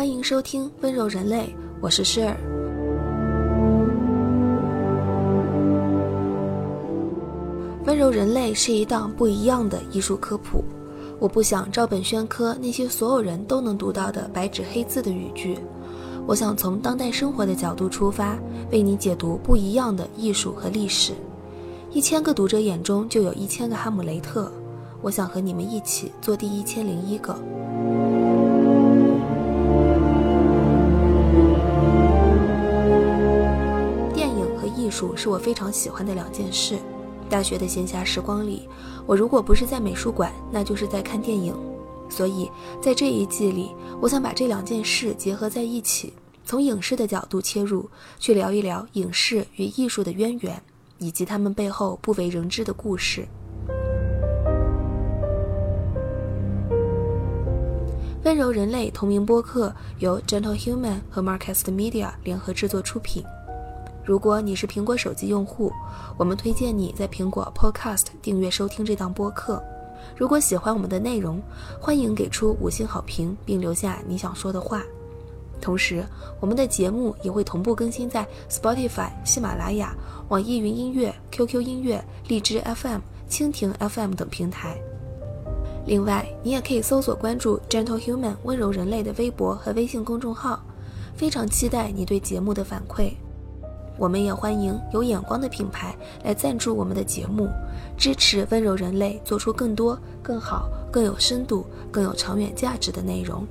欢迎收听《温柔人类》，我是诗儿。温柔人类是一档不一样的艺术科普。我不想照本宣科那些所有人都能读到的白纸黑字的语句。我想从当代生活的角度出发，为你解读不一样的艺术和历史。一千个读者眼中就有一千个哈姆雷特。我想和你们一起做第一千零一个。艺术是我非常喜欢的两件事。大学的闲暇时光里，我如果不是在美术馆，那就是在看电影。所以在这一季里，我想把这两件事结合在一起，从影视的角度切入，去聊一聊影视与艺术的渊源，以及他们背后不为人知的故事。温柔人类同名播客由 Gentle Human 和 Marcast Media 联合制作出品。如果你是苹果手机用户，我们推荐你在苹果 Podcast 订阅收听这档播客。如果喜欢我们的内容，欢迎给出五星好评，并留下你想说的话。同时，我们的节目也会同步更新在 Spotify、喜马拉雅、网易云音乐、QQ 音乐、荔枝 FM、蜻蜓 FM 等平台。另外，你也可以搜索关注 Gentle Human 温柔人类的微博和微信公众号，非常期待你对节目的反馈。我们也欢迎有眼光的品牌来赞助我们的节目，支持温柔人类做出更多、更好、更有深度、更有长远价值的内容。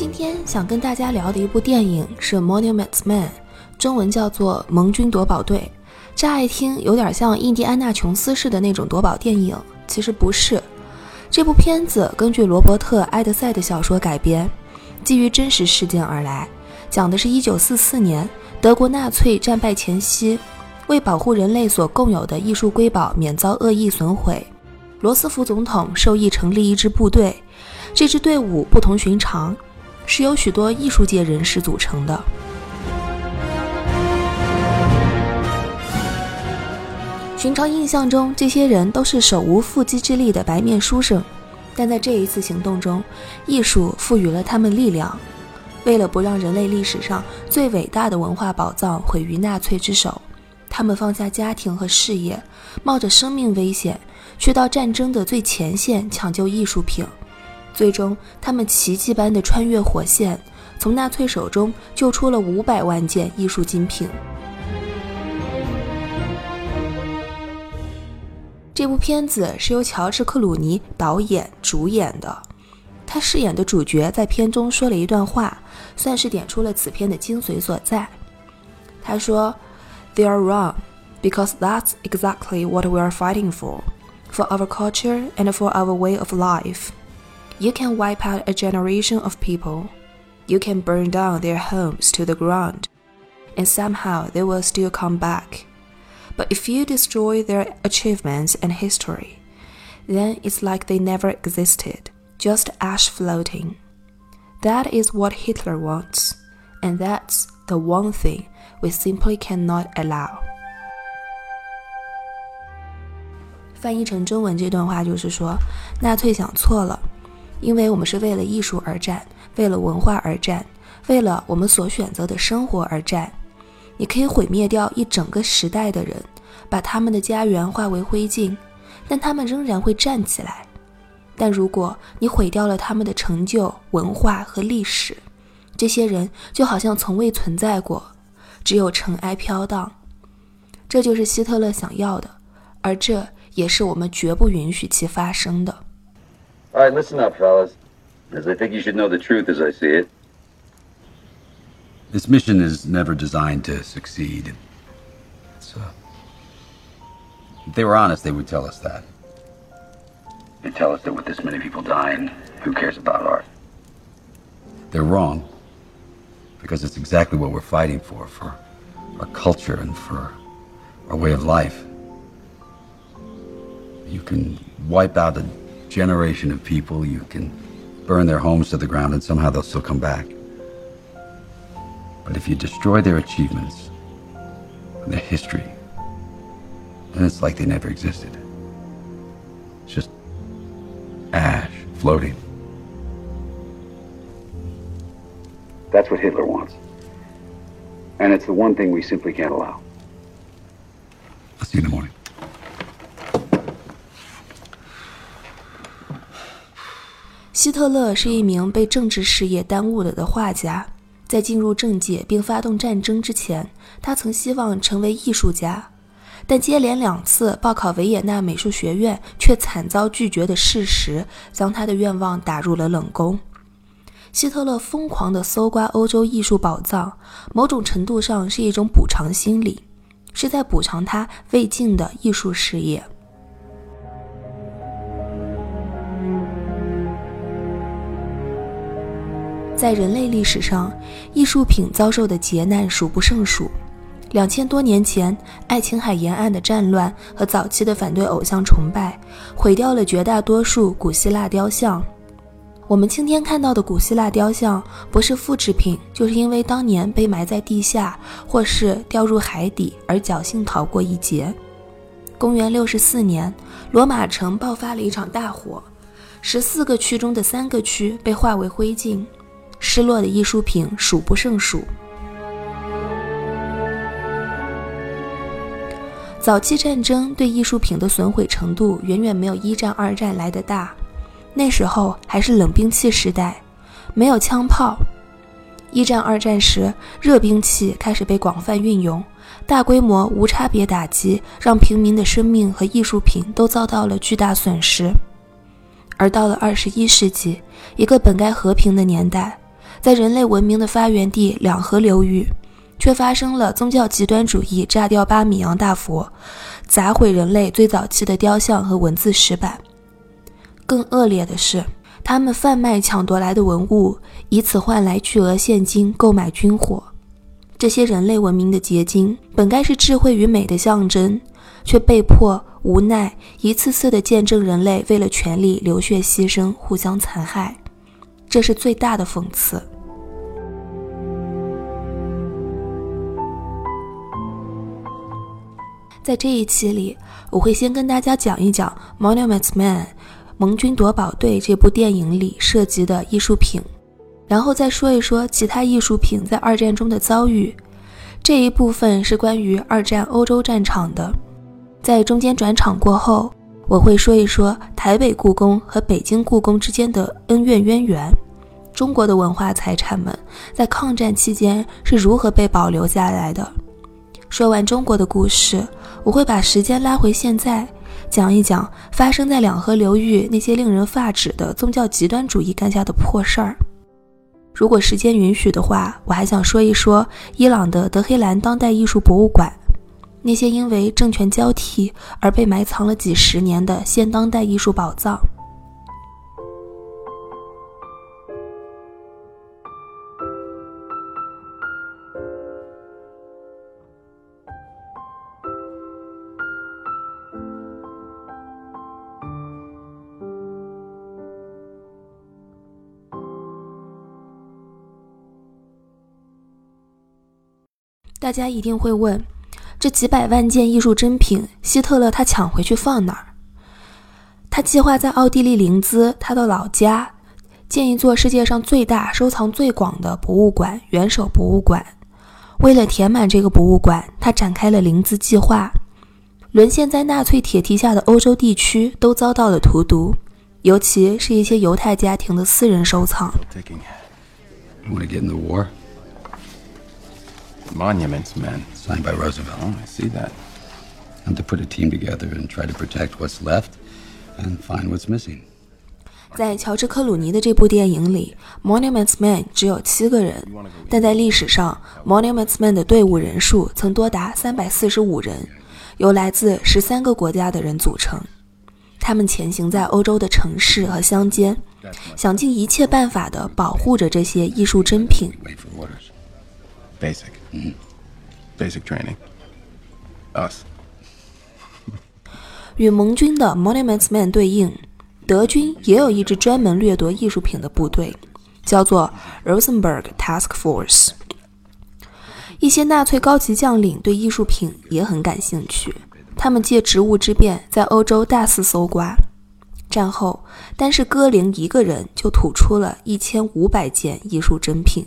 今天想跟大家聊的一部电影是《Monuments Men》，中文叫做《盟军夺宝队》。乍一听有点像印第安纳琼斯式的那种夺宝电影，其实不是。这部片子根据罗伯特·埃德塞的小说改编，基于真实事件而来，讲的是一九四四年德国纳粹战败前夕，为保护人类所共有的艺术瑰宝免遭恶意损毁，罗斯福总统授意成立一支部队。这支队伍不同寻常。是由许多艺术界人士组成的。寻常印象中，这些人都是手无缚鸡之力的白面书生，但在这一次行动中，艺术赋予了他们力量。为了不让人类历史上最伟大的文化宝藏毁于纳粹之手，他们放下家庭和事业，冒着生命危险，去到战争的最前线抢救艺术品。最终，他们奇迹般的穿越火线，从纳粹手中救出了五百万件艺术精品。这部片子是由乔治·克鲁尼导演、主演的，他饰演的主角在片中说了一段话，算是点出了此片的精髓所在。他说：“They are wrong, because that's exactly what we are fighting for, for our culture and for our way of life.” You can wipe out a generation of people. You can burn down their homes to the ground, and somehow they will still come back. But if you destroy their achievements and history, then it's like they never existed, just ash floating. That is what Hitler wants, and that's the one thing we simply cannot allow. 翻译成中文，这段话就是说，纳粹想错了。 因为我们是为了艺术而战，为了文化而战，为了我们所选择的生活而战。你可以毁灭掉一整个时代的人，把他们的家园化为灰烬，但他们仍然会站起来。但如果你毁掉了他们的成就、文化和历史，这些人就好像从未存在过，只有尘埃飘荡。这就是希特勒想要的，而这也是我们绝不允许其发生的。All right, listen up, fellas, as I think you should know the truth as I see it. This mission is never designed to succeed. Uh, if they were honest, they would tell us that. They tell us that with this many people dying, who cares about art? They're wrong. Because it's exactly what we're fighting for, for our culture and for our way of life. You can wipe out a generation of people, you can burn their homes to the ground and somehow they'll still come back. But if you destroy their achievements, their history, then it's like they never existed. It's just ash floating. That's what Hitler wants. And it's the one thing we simply can't allow. I'll see you in the morning. 希特勒是一名被政治事业耽误了的画家。在进入政界并发动战争之前，他曾希望成为艺术家，但接连两次报考维也纳美术学院却惨遭拒绝的事实，将他的愿望打入了冷宫。希特勒疯狂地搜刮欧洲艺术宝藏，某种程度上是一种补偿心理，是在补偿他未尽的艺术事业。在人类历史上，艺术品遭受的劫难数不胜数。两千多年前，爱琴海沿岸的战乱和早期的反对偶像崇拜，毁掉了绝大多数古希腊雕像。我们今天看到的古希腊雕像，不是复制品，就是因为当年被埋在地下，或是掉入海底而侥幸逃过一劫。公元六十四年，罗马城爆发了一场大火，十四个区中的三个区被化为灰烬。失落的艺术品数不胜数。早期战争对艺术品的损毁程度远远没有一战、二战来的大，那时候还是冷兵器时代，没有枪炮。一战、二战时，热兵器开始被广泛运用，大规模无差别打击让平民的生命和艺术品都遭到了巨大损失。而到了二十一世纪，一个本该和平的年代。在人类文明的发源地两河流域，却发生了宗教极端主义炸掉巴米扬大佛，砸毁人类最早期的雕像和文字石板。更恶劣的是，他们贩卖抢夺来的文物，以此换来巨额现金购买军火。这些人类文明的结晶，本该是智慧与美的象征，却被迫无奈一次次的见证人类为了权力流血牺牲，互相残害。这是最大的讽刺。在这一期里，我会先跟大家讲一讲《Monuments Men》盟军夺宝队这部电影里涉及的艺术品，然后再说一说其他艺术品在二战中的遭遇。这一部分是关于二战欧洲战场的。在中间转场过后，我会说一说台北故宫和北京故宫之间的恩怨渊源，中国的文化财产们在抗战期间是如何被保留下来的。说完中国的故事。我会把时间拉回现在，讲一讲发生在两河流域那些令人发指的宗教极端主义干下的破事儿。如果时间允许的话，我还想说一说伊朗的德黑兰当代艺术博物馆，那些因为政权交替而被埋藏了几十年的现当代艺术宝藏。大家一定会问，这几百万件艺术珍品，希特勒他抢回去放哪儿？他计划在奥地利林兹他的老家建一座世界上最大、收藏最广的博物馆——元首博物馆。为了填满这个博物馆，他展开了林兹计划。沦陷在纳粹铁蹄下的欧洲地区都遭到了荼毒，尤其是一些犹太家庭的私人收藏。Monuments men. Signed by Roosevelt. Oh, I see that. And to put a team together and try to protect what's left and find what's missing. 在乔治·克鲁尼的这部电影里，《Monuments Men》只有七个人，但在历史上，《Monuments Men》的队伍人数曾多达三百四十五人，由来自十三个国家的人组成。他们前行在欧洲的城市和乡间，想尽一切办法地保护着这些艺术珍品。Basic. Basic training. Us. 与盟军的 Monuments Men 对应，德军也有一支专门掠夺艺术品的部队，叫做 Rosenberg Task Force。一些纳粹高级将领对艺术品也很感兴趣，他们借职务之便在欧洲大肆搜刮。战后，单是戈林一个人就吐出了一千五百件艺术珍品，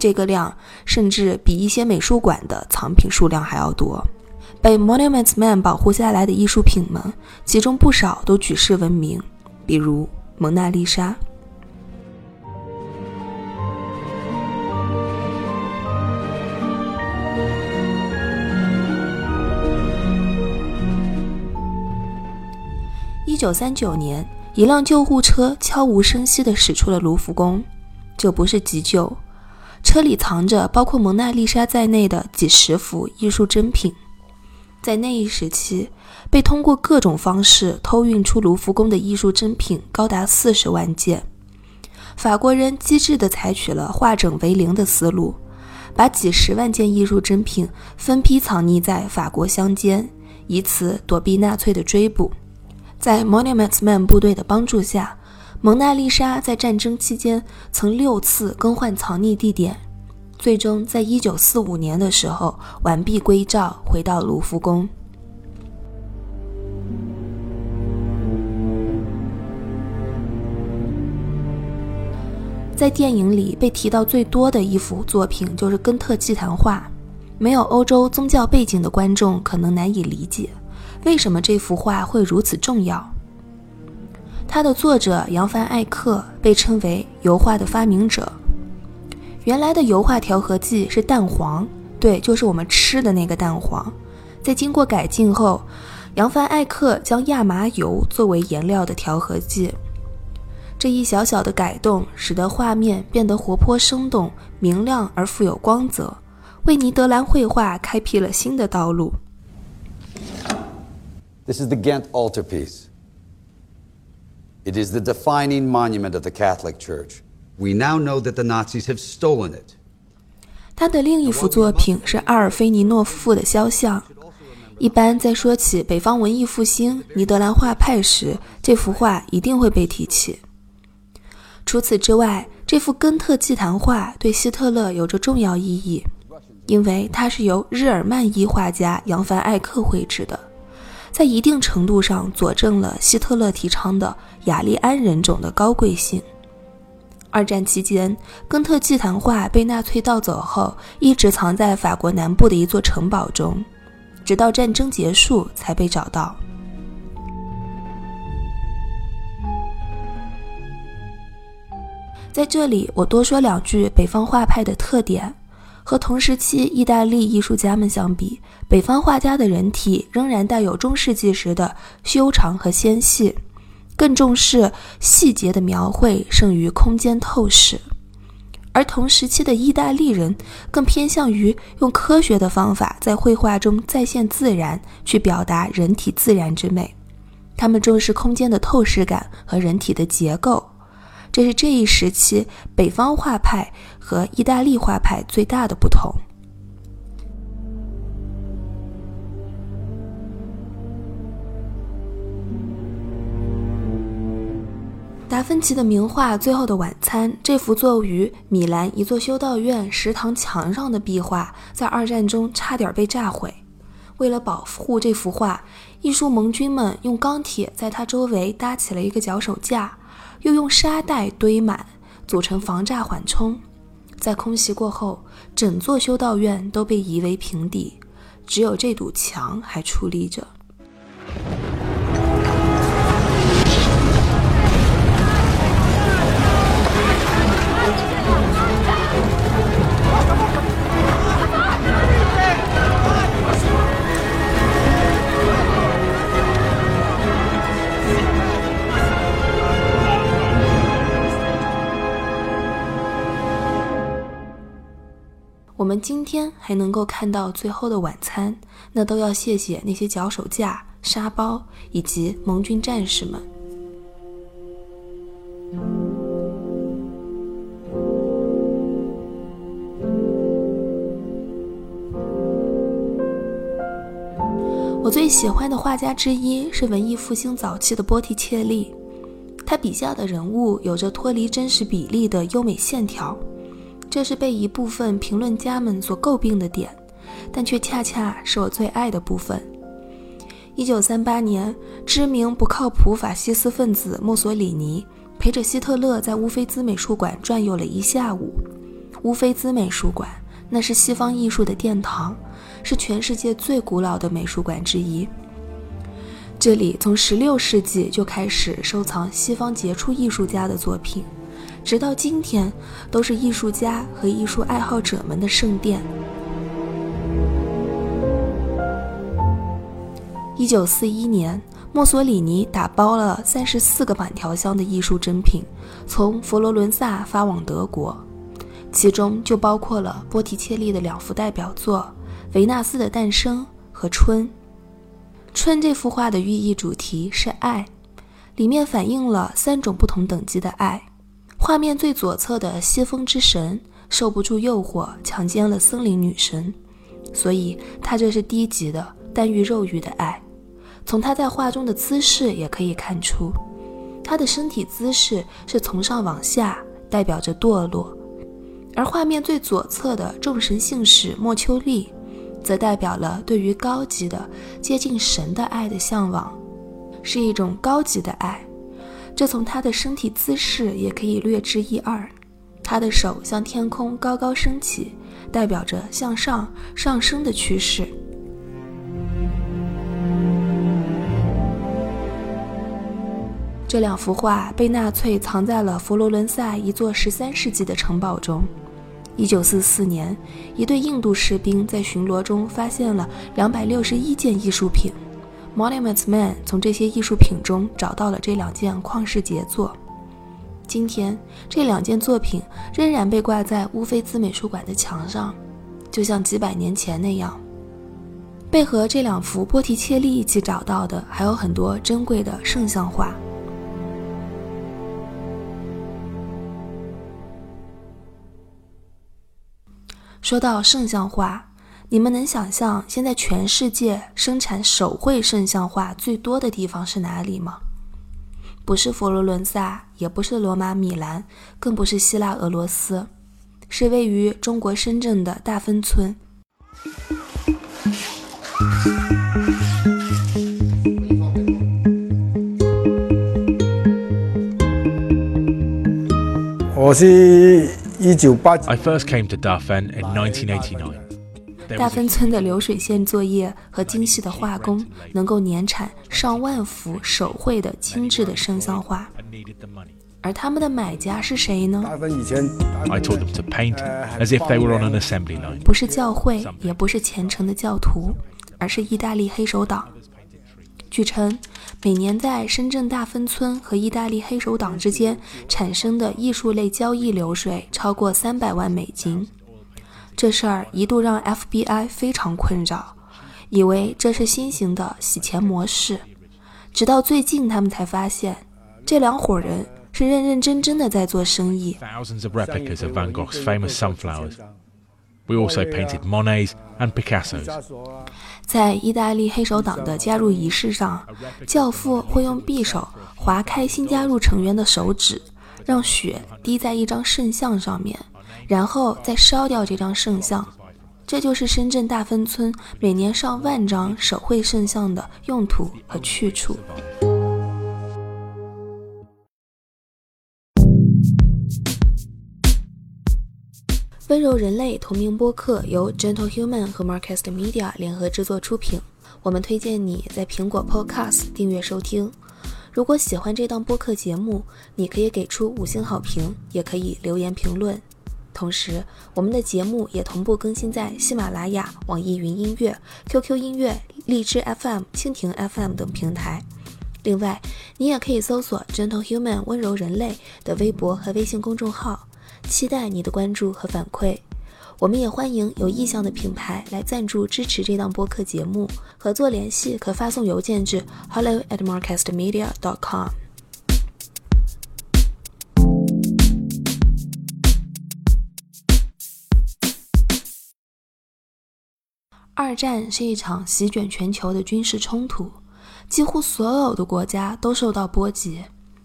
这个量甚至比一些美术馆的藏品数量还要多。被 Monuments Man 保护下来的艺术品们，其中不少都举世闻名，比如蒙娜丽莎。一九三九年，一辆救护车悄无声息地驶出了卢浮宫。这不是急救，车里藏着包括蒙娜丽莎在内的几十幅艺术珍品。在那一时期，被通过各种方式偷运出卢浮宫的艺术珍品高达四十万件。法国人机智地采取了化整为零的思路，把几十万件艺术珍品分批藏匿在法国乡间，以此躲避纳粹的追捕。在 Monuments Man 部队的帮助下，蒙娜丽莎在战争期间曾六次更换藏匿地点。最终，在一九四五年的时候完璧归赵，回到卢浮宫。在电影里被提到最多的一幅作品就是《根特祭坛画》，没有欧洲宗教背景的观众可能难以理解，为什么这幅画会如此重要。它的作者扬凡艾克被称为油画的发明者。原来的油画调和剂是蛋黄，对，就是我们吃的那个蛋黄。在经过改进后，扬凡艾克将亚麻油作为颜料的调和剂。这一小小的改动，使得画面变得活泼生动、明亮而富有光泽，为尼德兰绘画开辟了新的道路。This is the Ghent altarpiece. It is the defining monument of the Catholic Church. We now know that the Nazis have stolen it. 他的另一幅作品是阿尔菲尼诺夫妇的肖像。一般在说起北方文艺复兴、尼德兰画派时，这幅画一定会被提起。除此之外，这幅根特祭坛画对希特勒有着重要意义，因为它是由日耳曼裔画家扬凡艾克绘制的，在一定程度上佐证了希特勒提倡的雅利安人种的高贵性。二战期间，根特祭坛画被纳粹盗走后，一直藏在法国南部的一座城堡中，直到战争结束才被找到。在这里，我多说两句北方画派的特点。和同时期意大利艺术家们相比，北方画家的人体仍然带有中世纪时的修长和纤细。更重视细节的描绘，胜于空间透视；而同时期的意大利人更偏向于用科学的方法在绘画中再现自然，去表达人体自然之美。他们重视空间的透视感和人体的结构，这是这一时期北方画派和意大利画派最大的不同。达芬奇的名画《最后的晚餐》这幅作于米兰一座修道院食堂墙上的壁画，在二战中差点被炸毁。为了保护这幅画，艺术盟军们用钢铁在它周围搭起了一个脚手架，又用沙袋堆满，组成防炸缓冲。在空袭过后，整座修道院都被夷为平地，只有这堵墙还矗立着。我们今天还能够看到《最后的晚餐》，那都要谢谢那些脚手架、沙包以及盟军战士们。我最喜欢的画家之一是文艺复兴早期的波提切利。他笔下的人物有着脱离真实比例的优美线条，这是被一部分评论家们所诟病的点，但却恰恰是我最爱的部分。一九三八年，知名不靠谱法西斯分子墨索里尼陪着希特勒在乌菲兹美术馆转悠了一下午。乌菲兹美术馆，那是西方艺术的殿堂，是全世界最古老的美术馆之一。这里从16世纪就开始收藏西方杰出艺术家的作品，直到今天都是艺术家和艺术爱好者们的圣殿。1941年，墨索里尼打包了34个板条箱的艺术珍品，从佛罗伦萨发往德国。其中就包括了波提切利的两幅代表作《维纳斯的诞生》和《春》。《春》这幅画的寓意主题是爱，里面反映了三种不同等级的爱。画面最左侧的西风之神受不住诱惑，强奸了森林女神，所以他这是低级的但欲肉欲的爱。从他在画中的姿势也可以看出，他的身体姿势是从上往下，代表着堕落。而画面最左侧的众神信使莫丘利，则代表了对于高级的接近神的爱的向往，是一种高级的爱。这从他的身体姿势也可以略知一二。他的手向天空高高升起，代表着向上上升的趋势。这两幅画被纳粹藏在了佛罗伦萨一座十三世纪的城堡中。一九四四年，一队印度士兵在巡逻中发现了两百六十一件艺术品。Monuments Man 从这些艺术品中找到了这两件旷世杰作。今天，这两件作品仍然被挂在乌菲兹美术馆的墙上，就像几百年前那样。被和这两幅波提切利一起找到的，还有很多珍贵的圣像画。说到圣像画，你们能想象现在全世界生产手绘圣像画最多的地方是哪里吗？不是佛罗伦萨，也不是罗马、米兰，更不是希腊、俄罗斯，是位于中国深圳的大芬村。我是。一九八九。I first came to Dafen in 1989. 大芬村的流水线作业和精细的画工，能够年产上万幅手绘的精致的圣像画。而他们的买家是谁呢？I taught them to paint as if they were on an assembly line. 不是教会，也不是虔诚的教徒，而是意大利黑手党。据称，每年在深圳大芬村和意大利黑手党之间产生的艺术类交易流水超过三百万美金。这事儿一度让 FBI 非常困扰，以为这是新型的洗钱模式。直到最近，他们才发现，这两伙人是认认真真的在做生意。We also painted Monets and Picassos. 在意大利黑手党的加入仪式上，教父会用匕首划开新加入成员的手指，让血滴在一张圣像上面，然后再烧掉这张圣像。这就是深圳大芬村每年上万张手绘圣像的用途和去处。温柔人类同名播客由 Gentle Human 和 Marcast Media 联合制作出品。我们推荐你在苹果 Podcast 订阅收听。如果喜欢这档播客节目，你可以给出五星好评，也可以留言评论。同时，我们的节目也同步更新在喜马拉雅、网易云音乐、QQ 音乐、荔枝 FM、蜻蜓 FM 等平台。另外，你也可以搜索 Gentle Human 温柔人类的微博和微信公众号。期待你的关注和反馈，我们也欢迎有意向的品牌来赞助支持这档播客节目。合作联系可发送邮件至 hello@marketmedia.com 二战是一场席卷全球的军事冲突，几乎所有的国家都受到波及。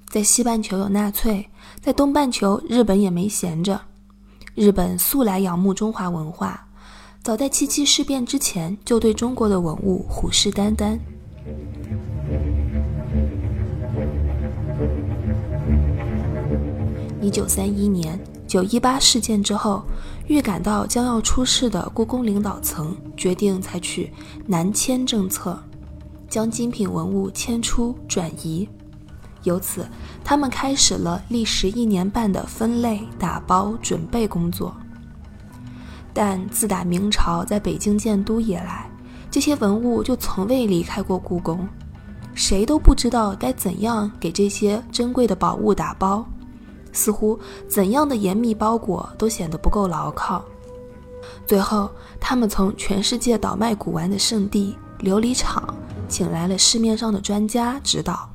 在西半球有纳粹，在东半球日本也没闲着。日本素来仰慕中华文化，早在七七事变之前就对中国的文物虎视眈眈。一九三一年九一八事件之后，预感到将要出事的故宫领导层决定采取南迁政策，将精品文物迁出转移。由此，他们开始了历时一年半的分类、打包、准备工作。但自打明朝在北京建都以来，这些文物就从未离开过故宫，谁都不知道该怎样给这些珍贵的宝物打包，似乎怎样的严密包裹都显得不够牢靠。最后，他们从全世界倒卖古玩的圣地琉璃厂请来了市面上的专家指导。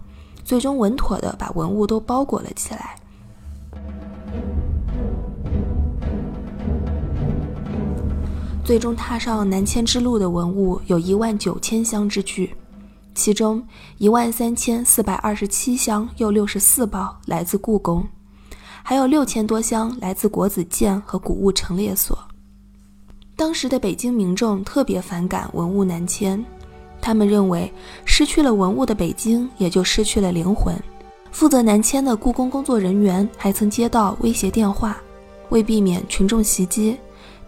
最终稳妥地把文物都包裹了起来。最终踏上南迁之路的文物有一万九千箱之巨，其中一万三千四百二十七箱又六十四包来自故宫，还有六千多箱来自国子监和古物陈列所。当时的北京民众特别反感文物南迁。他们认为，失去了文物的北京也就失去了灵魂。负责南迁的故宫工作人员还曾接到威胁电话，为避免群众袭击，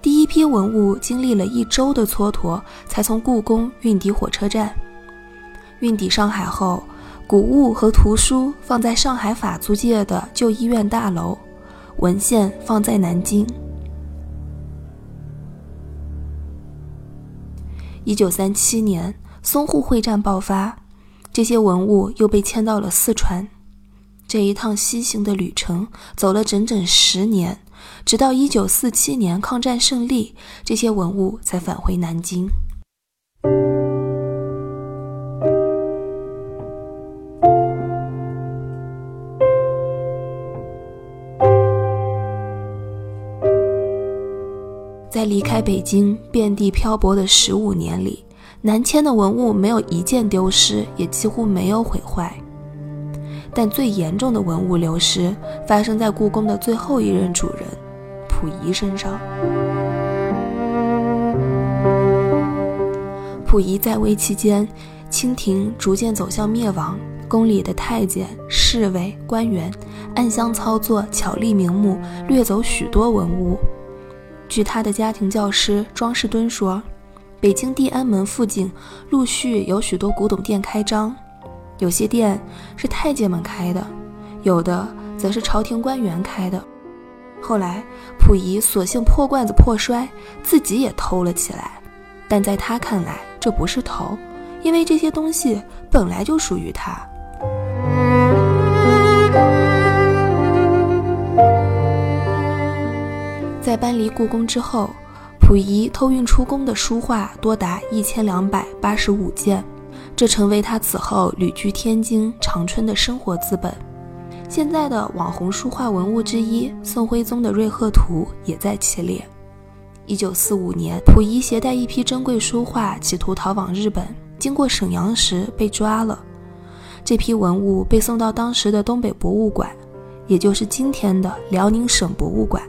第一批文物经历了一周的蹉跎，才从故宫运抵火车站。运抵上海后，古物和图书放在上海法租界的旧医院大楼，文献放在南京。一九三七年。淞沪会战爆发，这些文物又被迁到了四川。这一趟西行的旅程走了整整十年，直到一九四七年抗战胜利，这些文物才返回南京。在离开北京、遍地漂泊的十五年里。南迁的文物没有一件丢失，也几乎没有毁坏。但最严重的文物流失发生在故宫的最后一任主人溥仪身上。溥仪在位期间，清廷逐渐走向灭亡，宫里的太监、侍卫、官员暗箱操作，巧立名目，掠走许多文物。据他的家庭教师庄士敦说。北京地安门附近陆续有许多古董店开张，有些店是太监们开的，有的则是朝廷官员开的。后来，溥仪索性破罐子破摔，自己也偷了起来。但在他看来，这不是偷，因为这些东西本来就属于他。在搬离故宫之后。溥仪偷运出宫的书画多达一千两百八十五件，这成为他此后旅居天津、长春的生活资本。现在的网红书画文物之一宋徽宗的《瑞鹤图》也在其列。一九四五年，溥仪携带一批珍贵书画企图逃往日本，经过沈阳时被抓了。这批文物被送到当时的东北博物馆，也就是今天的辽宁省博物馆。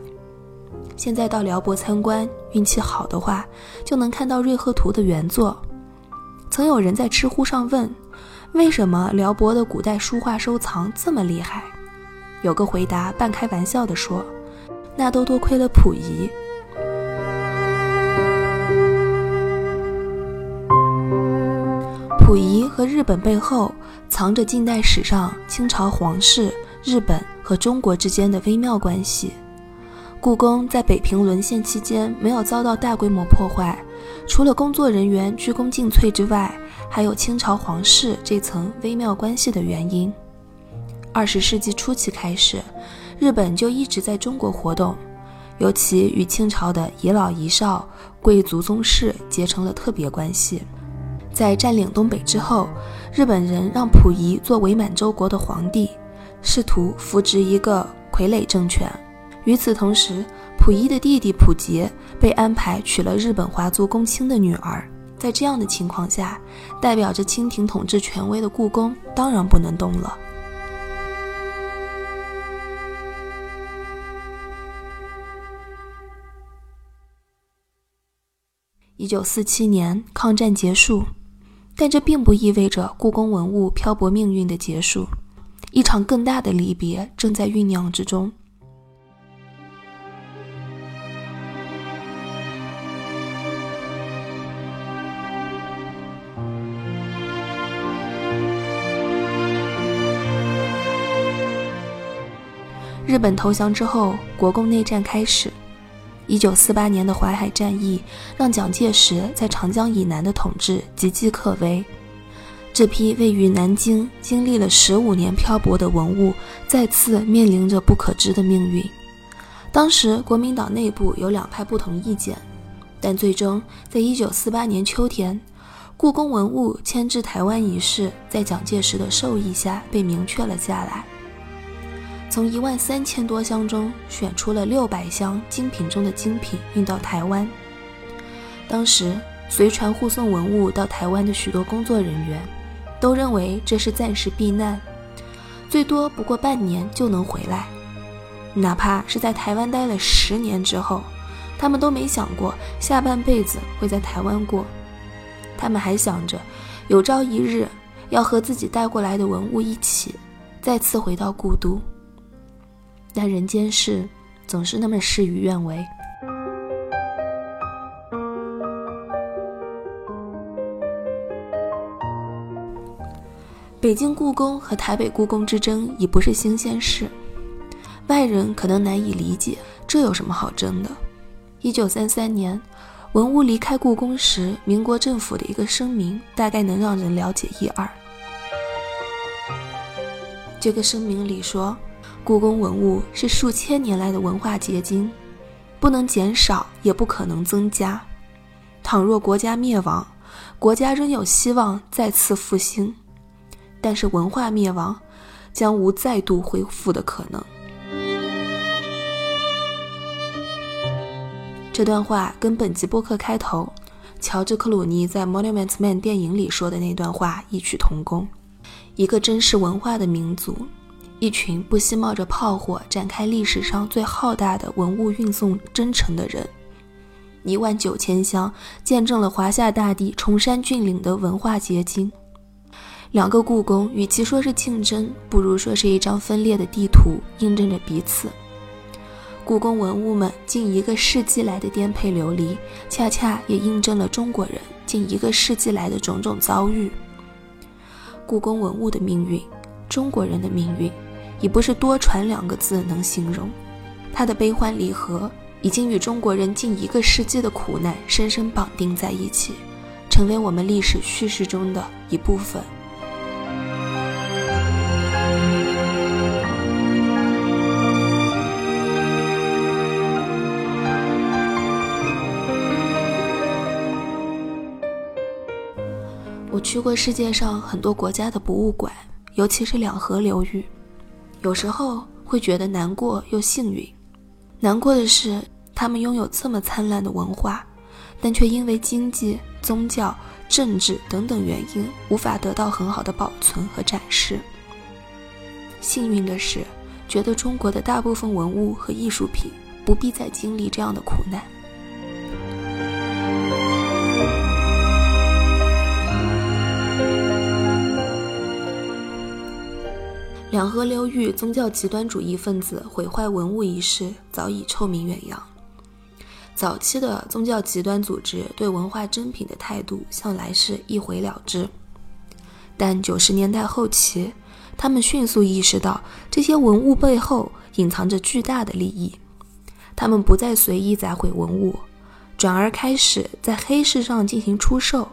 现在到辽博参观，运气好的话，就能看到《瑞鹤图》的原作。曾有人在知乎上问，为什么辽博的古代书画收藏这么厉害？有个回答半开玩笑地说：“那都多亏了溥仪。”溥仪和日本背后藏着近代史上清朝皇室、日本和中国之间的微妙关系。故宫在北平沦陷期间没有遭到大规模破坏，除了工作人员鞠躬尽瘁之外，还有清朝皇室这层微妙关系的原因。二十世纪初期开始，日本就一直在中国活动，尤其与清朝的遗老遗少、贵族宗室结成了特别关系。在占领东北之后，日本人让溥仪做伪满洲国的皇帝，试图扶植一个傀儡政权。与此同时溥仪的弟弟溥杰被安排娶了日本华族公卿的女儿。在这样的情况下代表着清廷统治权威的故宫当然不能动了。一九四七年抗战结束但这并不意味着故宫文物漂泊命运的结束。一场更大的离别正在酝酿之中。日本投降之后，国共内战开始。一九四八年的淮海战役让蒋介石在长江以南的统治岌岌可危。这批位于南京、经历了十五年漂泊的文物，再次面临着不可知的命运。当时国民党内部有两派不同意见，但最终在一九四八年秋天，故宫文物迁至台湾一事在蒋介石的授意下被明确了下来。从一万三千多箱中选出了六百箱精品中的精品运到台湾。当时随船护送文物到台湾的许多工作人员，都认为这是暂时避难，最多不过半年就能回来。哪怕是在台湾待了十年之后，他们都没想过下半辈子会在台湾过。他们还想着，有朝一日要和自己带过来的文物一起，再次回到故都。但人间事总是那么事与愿违。北京故宫和台北故宫之争已不是新鲜事，外人可能难以理解，这有什么好争的？一九三三年，文物离开故宫时，民国政府的一个声明，大概能让人了解一二。这个声明里说。故宫文物是数千年来的文化结晶，不能减少，也不可能增加。倘若国家灭亡，国家仍有希望再次复兴，但是文化灭亡，将无再度恢复的可能。这段话跟本集播客开头，乔治·克鲁尼在《Monuments Man》电影里说的那段话异曲同工。一个珍视文化的民族。一群不惜冒着炮火展开历史上最浩大的文物运送征程的人，一万九千箱见证了华夏大地崇山峻岭的文化结晶。两个故宫，与其说是竞争，不如说是一张分裂的地图，印证着彼此。故宫文物们近一个世纪来的颠沛流离，恰恰也印证了中国人近一个世纪来的种种遭遇。故宫文物的命运，中国人的命运。已不是多传两个字能形容，他的悲欢离合已经与中国人近一个世纪的苦难深深绑定在一起，成为我们历史叙事中的一部分。我去过世界上很多国家的博物馆，尤其是两河流域。有时候会觉得难过又幸运，难过的是他们拥有这么灿烂的文化，但却因为经济、宗教、政治等等原因无法得到很好的保存和展示。幸运的是，觉得中国的大部分文物和艺术品不必再经历这样的苦难。两河流域宗教极端主义分子毁坏文物一事早已臭名远扬。早期的宗教极端组织对文化珍品的态度向来是一回了之，但九十年代后期，他们迅速意识到这些文物背后隐藏着巨大的利益，他们不再随意砸毁文物，转而开始在黑市上进行出售，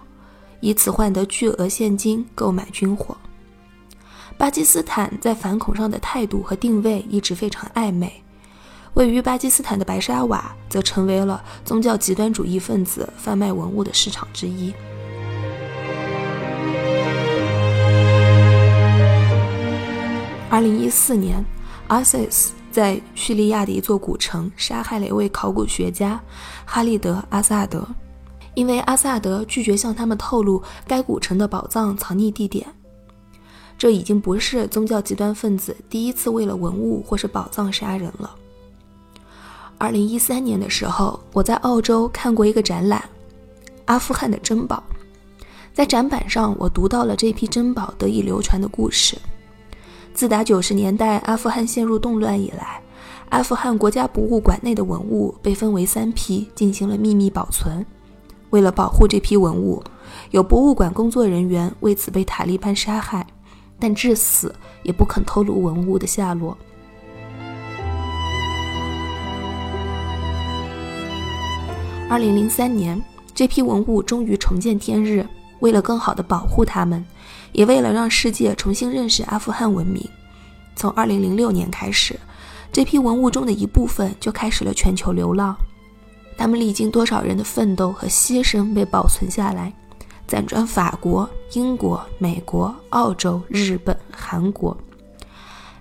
以此换得巨额现金购买军火。巴基斯坦在反恐上的态度和定位一直非常暧昧，位于巴基斯坦的白沙瓦则成为了宗教极端主义分子贩卖文物的市场之一。二零一四年，ISIS 在叙利亚的一座古城杀害了一位考古学家哈利德·阿萨德，因为阿萨德拒绝向他们透露该古城的宝藏藏匿地点。这已经不是宗教极端分子第一次为了文物或是宝藏杀人了。二零一三年的时候，我在澳洲看过一个展览，阿富汗的珍宝。在展板上，我读到了这批珍宝得以流传的故事。自打九十年代阿富汗陷入动乱以来，阿富汗国家博物馆内的文物被分为三批进行了秘密保存。为了保护这批文物，有博物馆工作人员为此被塔利班杀害，但至死也不肯透露文物的下落。二零零三年，这批文物终于重见天日。为了更好地保护它们，也为了让世界重新认识阿富汗文明，从二零零六年开始，这批文物中的一部分就开始了全球流浪。他们历经多少人的奋斗和牺牲被保存下来，辗转法国、英国、美国、澳洲、日本、韩国，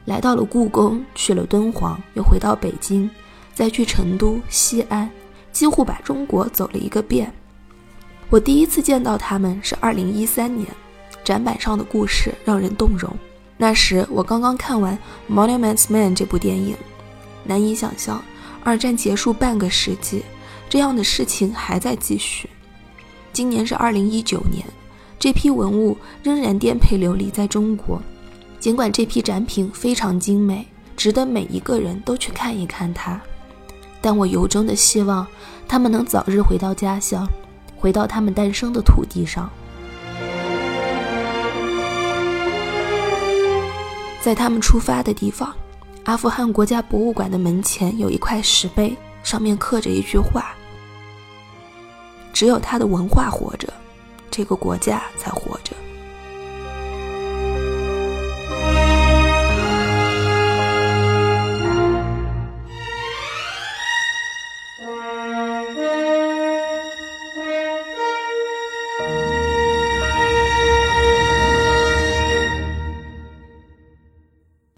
来到了故宫，去了敦煌，又回到北京，再去成都、西安，几乎把中国走了一个遍。我第一次见到他们是二零一三年，展板上的故事让人动容。那时我刚刚看完《Monuments Men》这部电影，难以想象二战结束半个世纪。这样的事情还在继续。今年是二零一九年，这批文物仍然颠沛流离在中国。尽管这批展品非常精美，值得每一个人都去看一看它，但我由衷的希望他们能早日回到家乡，回到他们诞生的土地上。在他们出发的地方，阿富汗国家博物馆的门前有一块石碑，上面刻着一句话。只有他的文化活着，这个国家才活着。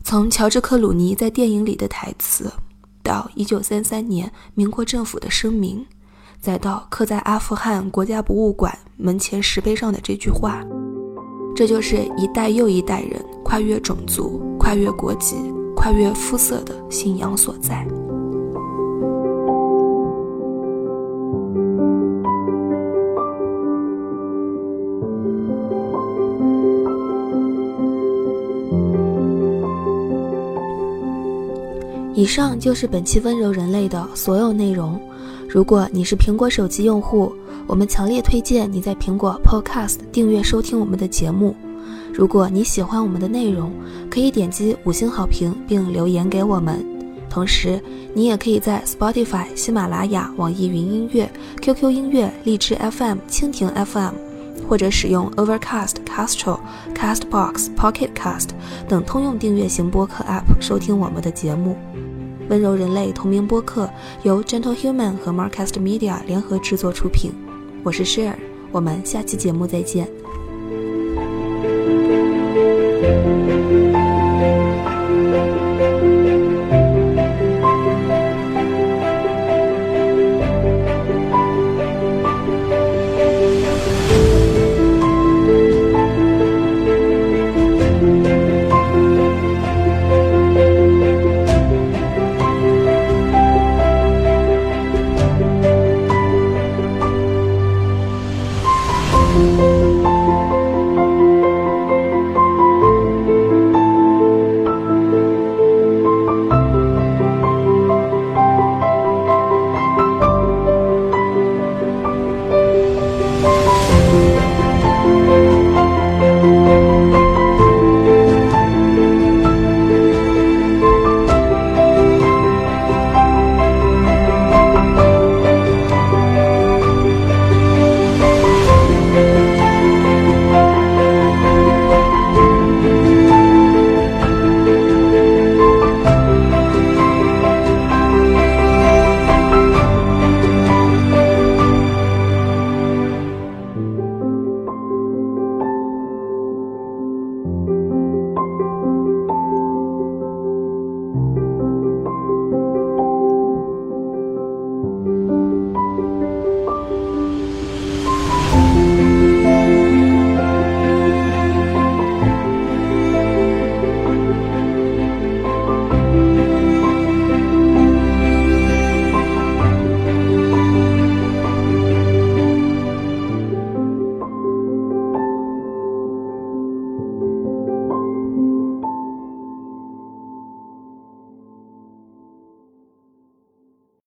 从乔治·克鲁尼在电影里的台词，到1933年民国政府的声明。再到刻在阿富汗国家博物馆门前石碑上的这句话，这就是一代又一代人跨越种族、跨越国籍、跨越肤色的信仰所在。以上就是本期温柔人类的所有内容。如果你是苹果手机用户，我们强烈推荐你在苹果 Podcast 订阅收听我们的节目。如果你喜欢我们的内容，可以点击五星好评并留言给我们。同时，你也可以在 Spotify、喜马拉雅、网易云音乐、QQ 音乐、荔枝 FM、蜻蜓 FM，或者使用 Overcast、Castro、Castbox、Pocket Cast 等通用订阅型播客 App 收听我们的节目。温柔人类同名播客由 Gentle Human 和 Marcast Media 联合制作出品，我是 Share，我们下期节目再见。